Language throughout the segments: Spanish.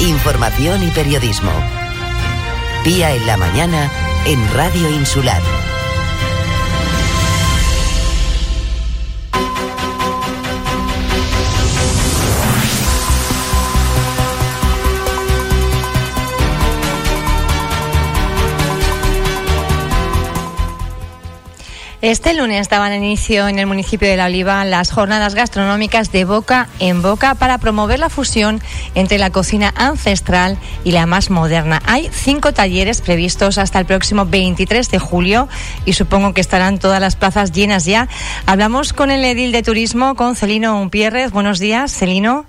información y periodismo. Pía en la mañana en Radio Insular. Este lunes daban inicio en el municipio de La Oliva las jornadas gastronómicas de boca en boca para promover la fusión entre la cocina ancestral y la más moderna. Hay cinco talleres previstos hasta el próximo 23 de julio y supongo que estarán todas las plazas llenas ya. Hablamos con el edil de turismo, con Celino Umpierrez. Buenos días, Celino.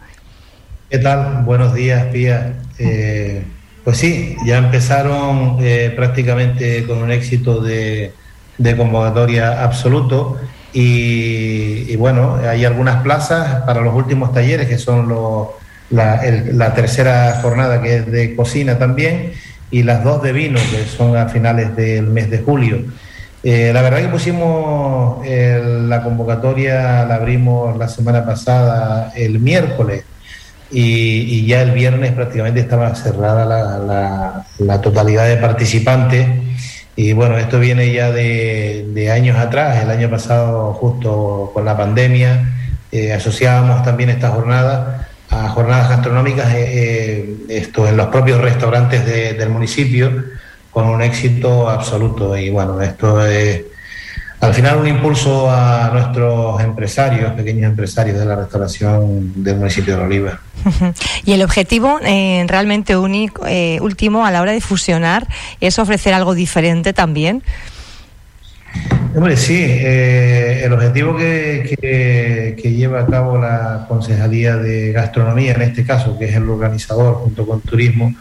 ¿Qué tal? Buenos días, Pía. Eh, pues sí, ya empezaron eh, prácticamente con un éxito de de convocatoria absoluto. Y, bueno, hay algunas plazas para los últimos talleres, que son la, tercera jornada, que es de cocina también, y las dos de vino, que son a finales del mes de julio. Eh, la verdad que pusimos la convocatoria, la abrimos la semana pasada, el miércoles, y, ya el viernes prácticamente estaba cerrada la, la totalidad de participantes. Y bueno, esto viene ya de, años atrás, el año pasado justo con la pandemia, eh, asociábamos también esta jornada a jornadas gastronómicas eh, eh, esto, en los propios restaurantes del municipio con un éxito absoluto. Y bueno, esto es al final un impulso a nuestros empresarios, pequeños empresarios de la restauración del municipio de Oliva. y el objetivo eh, realmente único, eh, último a la hora de fusionar es ofrecer algo diferente también. Hombre, sí, eh, el objetivo que, que, lleva a cabo la Concejalía de Gastronomía, en este caso, que es el organizador junto con Turismo,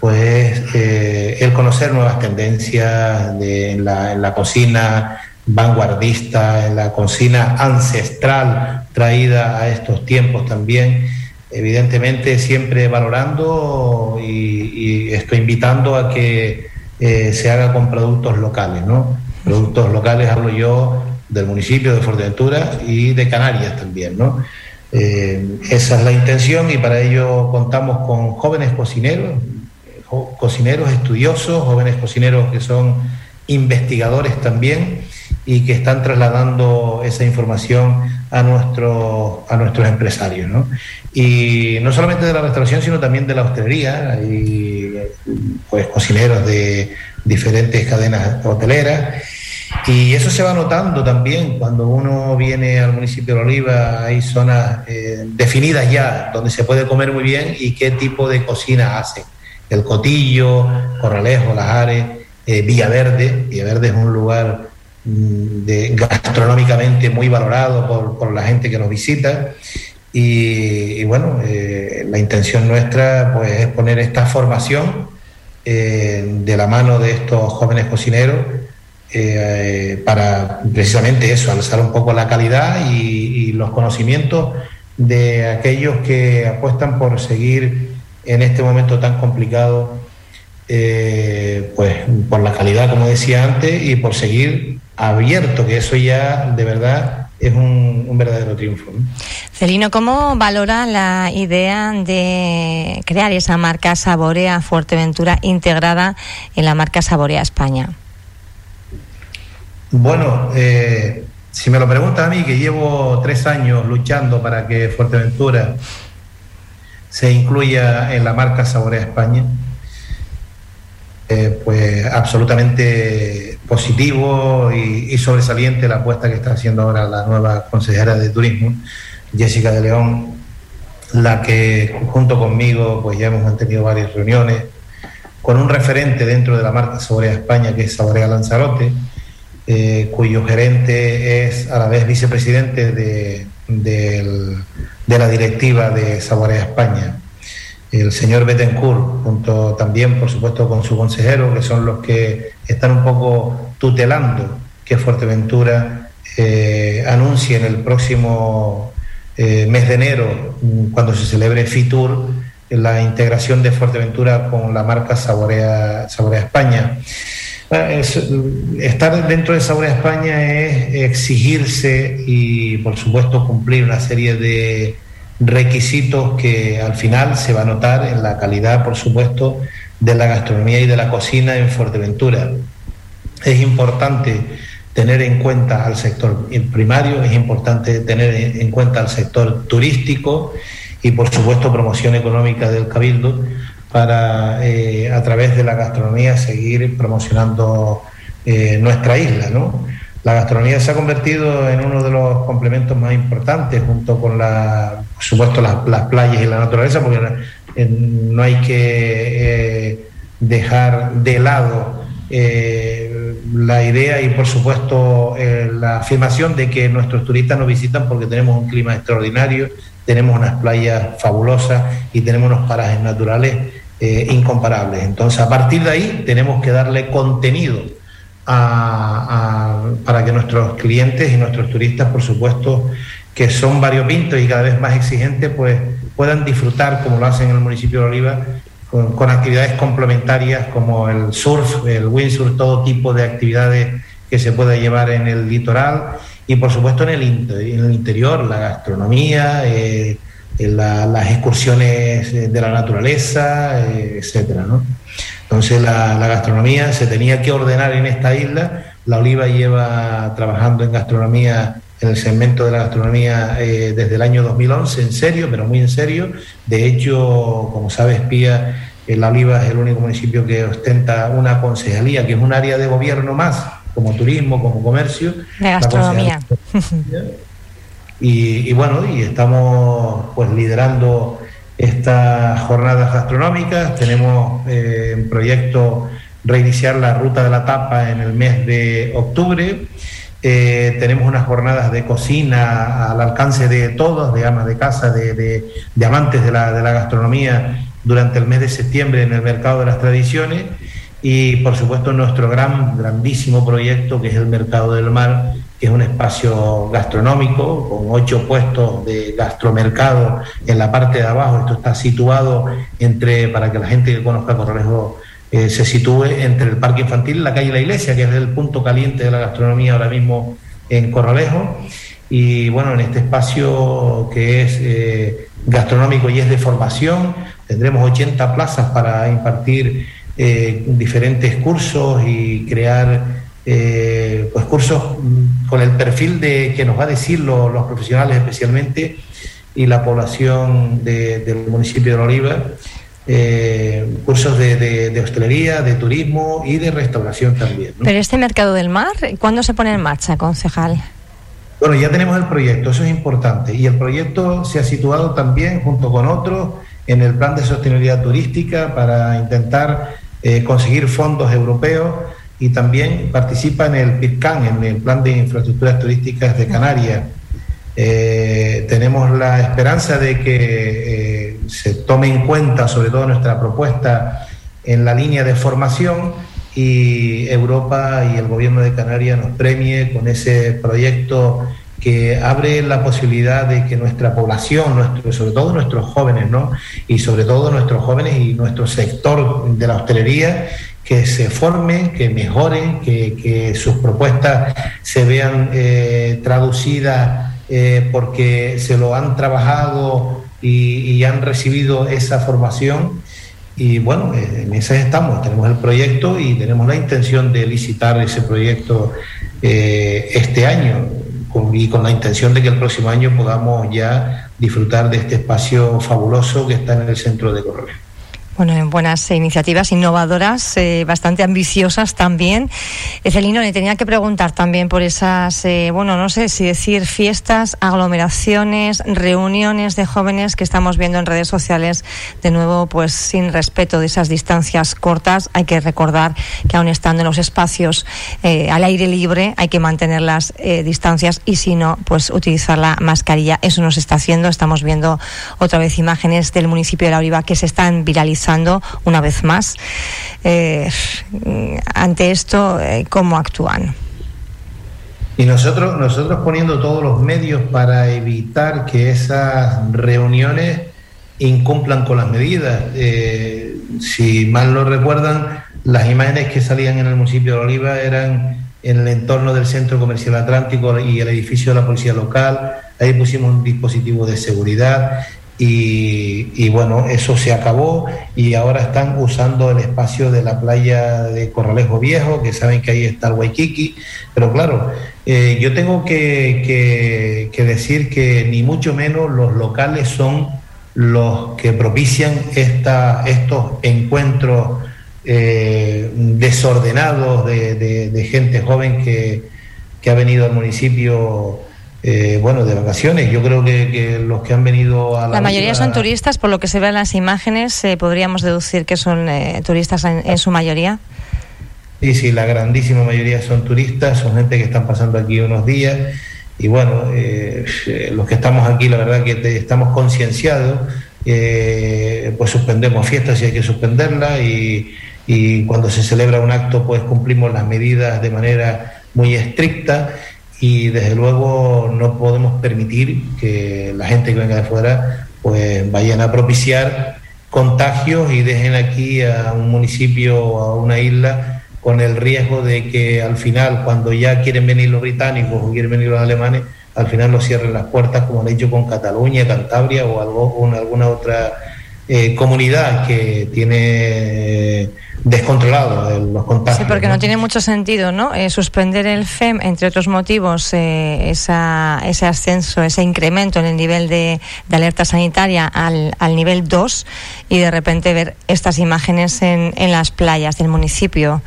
pues es el conocer nuevas tendencias de, en, la, en la cocina, vanguardista, en la cocina ancestral traída a estos tiempos también, evidentemente siempre valorando y, estoy invitando a que eh, se haga con productos locales, ¿no? Productos locales hablo yo del municipio de Fuerteventura y de Canarias también, ¿no? Eh, esa es la intención y para ello contamos con jóvenes cocineros, cocineros estudiosos, jóvenes cocineros que son investigadores también y que están trasladando esa información a, nuestro, a nuestros empresarios. ¿no? Y no solamente de la restauración, sino también de la hostelería. Hay pues, cocineros de diferentes cadenas hoteleras. Y eso se va notando también cuando uno viene al municipio de Oliva, hay zonas eh, definidas ya donde se puede comer muy bien y qué tipo de cocina hacen. El Cotillo, Corralejo, Lajares, eh, Villaverde. Villaverde es un lugar gastronómicamente muy valorado por, la gente que nos visita. Y, bueno, eh, la intención nuestra pues, es poner esta formación eh, de la mano de estos jóvenes cocineros eh, para precisamente eso, alzar un poco la calidad y, los conocimientos de aquellos que apuestan por seguir en este momento tan complicado, pues por la calidad, como decía antes, y por seguir abierto, que eso ya de verdad es un, verdadero triunfo. Celino, ¿cómo valora la idea de crear esa marca Saborea Fuerteventura integrada en la marca Saborea España? Bueno, eh, si me lo pregunta a mí, que llevo tres años luchando para que Fuerteventura se incluya en la marca Saborea España, eh, pues absolutamente positivo y, sobresaliente la apuesta que está haciendo ahora la nueva consejera de turismo, Jessica de León, la que junto conmigo pues ya hemos mantenido varias reuniones con un referente dentro de la marca Saborea España que es Saborea Lanzarote, eh, cuyo gerente es a la vez vicepresidente de, de la directiva de Saborea España el señor Betancourt, junto también, por supuesto, con su consejero, que son los que están un poco tutelando que Fuerteventura eh, anuncie en el próximo eh, mes de enero, mm, cuando se celebre FITUR, la integración de Fuerteventura con la marca Saborea, Saborea España. estar dentro de Saborea España es exigirse y, por supuesto, cumplir una serie de requisitos que al final se va a notar en la calidad, por supuesto, de la gastronomía y de la cocina en Fuerteventura. Es importante tener en cuenta al sector primario, es importante tener en cuenta al sector turístico y por supuesto promoción económica del Cabildo para eh, a través de la gastronomía seguir promocionando eh, nuestra isla. ¿no? La gastronomía se ha convertido en uno de los complementos más importantes junto con la, por supuesto las, playas y la naturaleza porque no hay que eh, dejar de lado eh, la idea y por supuesto eh, la afirmación de que nuestros turistas nos visitan porque tenemos un clima extraordinario, tenemos unas playas fabulosas y tenemos unos parajes naturales incomparables. Entonces a partir de ahí tenemos que darle contenido para que nuestros clientes y nuestros turistas, por supuesto, que son variopintos y cada vez más exigentes, pues puedan disfrutar, como lo hacen en el municipio de Oliva, con, actividades complementarias como el surf, el windsurf, todo tipo de actividades que se pueda llevar en el litoral y por supuesto en el, en el interior, la gastronomía, eh, las excursiones de la naturaleza, eh, etcétera, ¿no? Entonces la, la, gastronomía se tenía que ordenar en esta isla. La Oliva lleva trabajando en gastronomía en el segmento de la gastronomía eh, desde el año 2011, en serio, pero muy en serio. De hecho, como sabes, Pía, eh, La Oliva es el único municipio que ostenta una concejalía, que es un área de gobierno más, como turismo, como comercio. De gastronomía. Y, bueno, y estamos pues liderando estas jornadas gastronómicas. Tenemos eh, en proyecto reiniciar la ruta de la tapa en el mes de octubre. Eh, tenemos unas jornadas de cocina al alcance de todos, de amas de casa, de, amantes de la, de la, gastronomía durante el mes de septiembre en el Mercado de las Tradiciones y por supuesto nuestro gran, grandísimo proyecto que es el Mercado del Mar, que es un espacio gastronómico con ocho puestos de gastromercado en la parte de abajo. Esto está situado entre, para que la gente que conozca Corralejo eh, se sitúe entre el parque infantil y la calle La Iglesia, que es el punto caliente de la gastronomía ahora mismo en Corralejo. Y bueno, en este espacio que es eh, gastronómico y es de formación, tendremos 80 plazas para impartir eh, diferentes cursos y crear pues cursos con el perfil de que nos va a decir los profesionales especialmente y la población del municipio de Oliva eh, cursos de, hostelería, de turismo y de restauración también. Pero este mercado del mar, ¿cuándo se pone en marcha, concejal? Bueno, ya tenemos el proyecto, eso es importante. Y el proyecto se ha situado también, junto con otros, en el plan de sostenibilidad turística para intentar eh, conseguir fondos europeos y también participa en el PIRCAN, en el plan de infraestructuras turísticas de Canarias. Eh, tenemos la esperanza de que se tome en cuenta sobre todo nuestra propuesta en la línea de formación y Europa y el gobierno de Canarias nos premie con ese proyecto que abre la posibilidad de que nuestra población, nuestro, sobre todo nuestros jóvenes, ¿no? y sobre todo nuestros jóvenes y nuestro sector de la hostelería, que se formen, que mejoren, que, sus propuestas se vean eh, traducidas eh, porque se lo han trabajado y, han recibido esa formación. Y bueno, eh, en esas estamos, tenemos el proyecto y tenemos la intención de licitar ese proyecto eh, este año y con la intención de que el próximo año podamos ya disfrutar de este espacio fabuloso que está en el centro de Correa. Bueno, buenas iniciativas innovadoras, eh, bastante ambiciosas también. Celino, le tenía que preguntar también por esas, eh, bueno, no sé si decir fiestas, aglomeraciones, reuniones de jóvenes que estamos viendo en redes sociales. De nuevo, pues sin respeto de esas distancias cortas, hay que recordar que aún estando en los espacios eh, al aire libre, hay que mantener las distancias y si no, pues utilizar la mascarilla. Eso nos está haciendo. Estamos viendo otra vez imágenes del municipio de La Oliva que se están viralizando una vez más. Eh, ante esto, eh, ¿cómo actúan? Y nosotros, nosotros poniendo todos los medios para evitar que esas reuniones incumplan con las medidas. Eh, si mal no recuerdan, las imágenes que salían en el municipio de Oliva eran en el entorno del Centro Comercial Atlántico y el edificio de la Policía Local, ahí pusimos un dispositivo de seguridad y, bueno, eso se acabó y ahora están usando el espacio de la playa de Corralejo Viejo, que saben que ahí está el Waikiki, pero claro, eh, yo tengo que, decir que ni mucho menos los locales son los que propician esta, estos encuentros eh, desordenados de, gente joven que, que ha venido al municipio eh, bueno, de vacaciones. Yo creo que, los que han venido a la... La mayoría son turistas, por lo que se ve en las imágenes, eh, podríamos deducir que son eh, turistas en, su mayoría. Sí, sí, la grandísima mayoría son turistas, son gente que están pasando aquí unos días y bueno, los que estamos aquí, la verdad que estamos concienciados, pues suspendemos fiestas si hay que suspenderlas y, y cuando se celebra un acto pues cumplimos las medidas de manera muy estricta y desde luego no podemos permitir que la gente que venga de fuera pues vayan a propiciar contagios y dejen aquí a un municipio o a una isla con el riesgo de que al final cuando ya quieren venir los británicos o quieren venir los alemanes al final nos cierren las puertas como han hecho con Cataluña, Cantabria o algo alguna otra eh, comunidad que tiene descontrolado los contagios. Sí, porque ¿no? tiene mucho sentido, ¿no? Eh, suspender el FEM, entre otros motivos, eh, esa, ese ascenso, ese incremento en el nivel de, alerta sanitaria al, al, nivel 2 y de repente ver estas imágenes en, en las playas del municipio.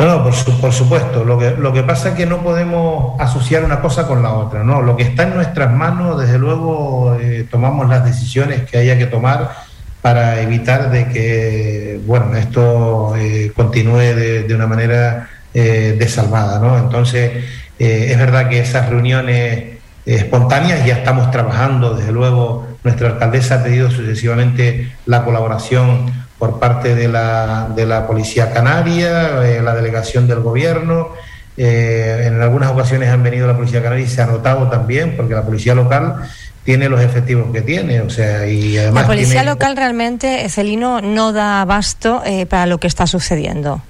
No, no, por, por, supuesto. Lo que, lo que pasa es que no podemos asociar una cosa con la otra, ¿no? Lo que está en nuestras manos, desde luego, eh, tomamos las decisiones que haya que tomar para evitar de que bueno esto eh, continúe de, una manera eh, desalmada ¿no? entonces es verdad que esas reuniones espontáneas ya estamos trabajando desde luego nuestra alcaldesa ha pedido sucesivamente la colaboración por parte de la, de la policía canaria la delegación del gobierno en algunas ocasiones han venido la policía canaria y se ha notado también porque la policía local tiene los efectivos que tiene, o sea, y además... La policía local realmente, Celino, no da abasto eh, para lo que está sucediendo.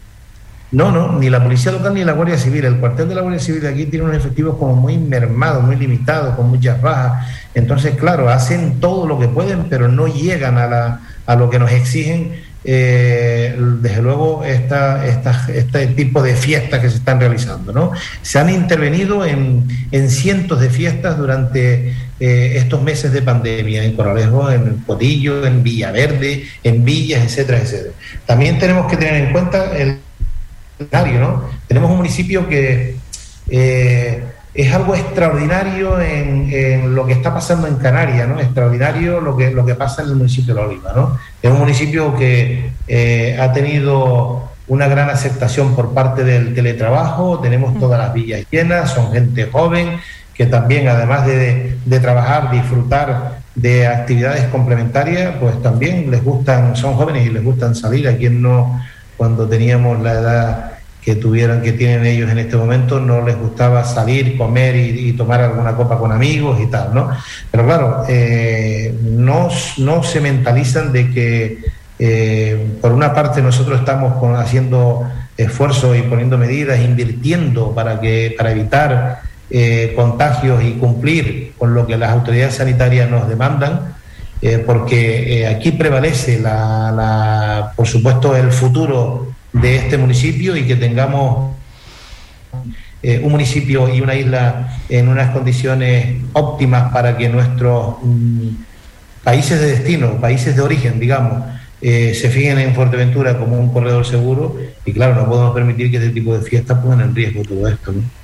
No, no, ni la policía local ni la Guardia Civil. El cuartel de la Guardia Civil aquí tiene unos efectivos como muy mermados, muy limitados, con muchas bajas. Entonces, claro, hacen todo lo que pueden, pero no llegan a, la, a lo que nos exigen eh, desde luego esta, este tipo de fiestas que se están realizando. ¿no? Se han intervenido en, cientos de fiestas durante eh, estos meses de pandemia, en Corralejo, en Cotillo, en Villaverde, en Villas, etcétera, etcétera. También tenemos que tener en cuenta el escenario, ¿no? Tenemos un municipio que eh, es algo extraordinario en, lo que está pasando en Canarias, ¿no? Extraordinario lo que, lo que pasa en el municipio de La Oliva, ¿no? Es un municipio que eh, ha tenido una gran aceptación por parte del teletrabajo, tenemos todas las villas llenas, son gente joven que también, además de, de trabajar, disfrutar de actividades complementarias, pues también les gustan, son jóvenes y les gustan salir. A quien no, cuando teníamos la edad que tuvieran, que tienen ellos en este momento, no les gustaba salir, comer y, tomar alguna copa con amigos y tal, ¿no? Pero claro, eh, no, no, se mentalizan de que eh, por una parte nosotros estamos haciendo esfuerzos y poniendo medidas, invirtiendo para que para evitar eh, contagios y cumplir con lo que las autoridades sanitarias nos demandan, porque aquí prevalece la, por supuesto el futuro de este municipio y que tengamos eh, un municipio y una isla en unas condiciones óptimas para que nuestros mm, países de destino, países de origen, digamos, eh, se fijen en Fuerteventura como un corredor seguro y claro, no podemos permitir que este tipo de fiestas pongan en riesgo todo esto. ¿no?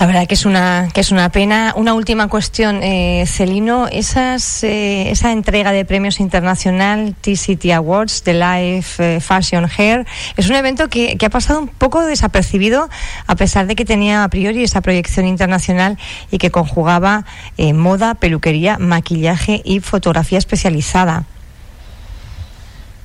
La verdad que es una que es una pena. Una última cuestión, eh, Celino, esas, eh, esa entrega de premios internacional T-City Awards de Life eh, Fashion Hair es un evento que, que, ha pasado un poco desapercibido a pesar de que tenía a priori esa proyección internacional y que conjugaba eh, moda, peluquería, maquillaje y fotografía especializada.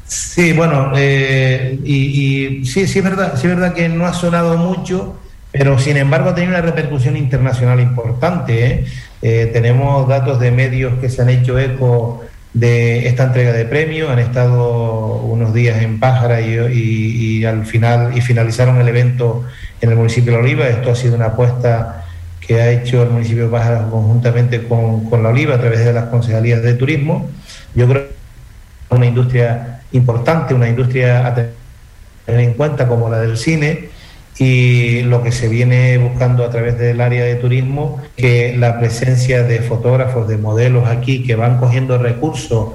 Sí, bueno, y sí, sí es verdad, sí es verdad que no ha sonado mucho pero sin embargo ha tenido una repercusión internacional importante. ¿eh? Eh, tenemos datos de medios que se han hecho eco de esta entrega de premios, han estado unos días en Pájara y, al final y finalizaron el evento en el municipio de Oliva. Esto ha sido una apuesta que ha hecho el municipio de Pájaro conjuntamente con, con la Oliva a través de las concejalías de turismo. Yo creo que es una industria importante, una industria a tener en cuenta como la del cine y lo que se viene buscando a través del área de turismo, que la presencia de fotógrafos, de modelos aquí que van cogiendo recursos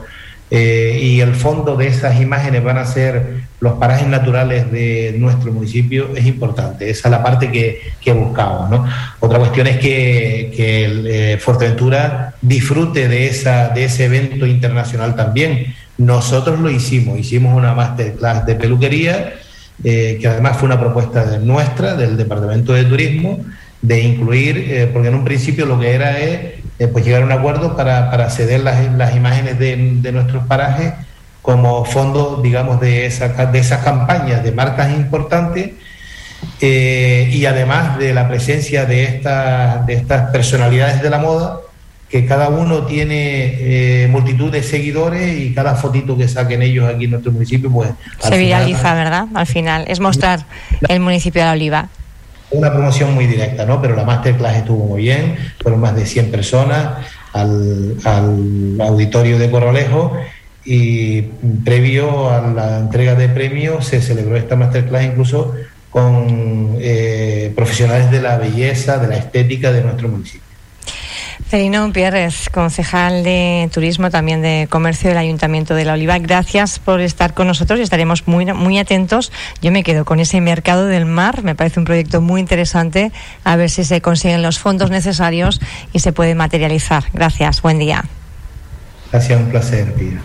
eh, y el fondo de esas imágenes van a ser los parajes naturales de nuestro municipio es importante. Esa es la parte que, que buscamos. ¿no? Otra cuestión es que, que el, eh, Fuerteventura disfrute de, esa, de ese evento internacional también. Nosotros lo hicimos, hicimos una masterclass de peluquería, eh, que además fue una propuesta nuestra, del Departamento de Turismo, de incluir, eh, porque en un principio lo que era es eh, pues llegar a un acuerdo para, para ceder las, las imágenes de, de, nuestros parajes como fondo, digamos, de, esa, de esas campañas de marcas importantes y además de la presencia de, de estas personalidades de la moda, que cada uno tiene eh, multitud de seguidores y cada fotito que saquen ellos aquí en nuestro municipio, pues... Se viraliza, final, ¿verdad? Al final, es mostrar el municipio de La Oliva una promoción muy directa, ¿no? Pero la masterclass estuvo muy bien, fueron más de 100 personas al, al auditorio de Corralejo y previo a la entrega de premios se celebró esta masterclass incluso con eh, profesionales de la belleza, de la estética de nuestro municipio. Celino Pierres, concejal de Turismo, también de Comercio del Ayuntamiento de La Oliva. Gracias por estar con nosotros y estaremos muy, muy atentos. Yo me quedo con ese mercado del mar, me parece un proyecto muy interesante, a ver si se consiguen los fondos necesarios y se puede materializar. Gracias, buen día. Gracias, un placer, Pia.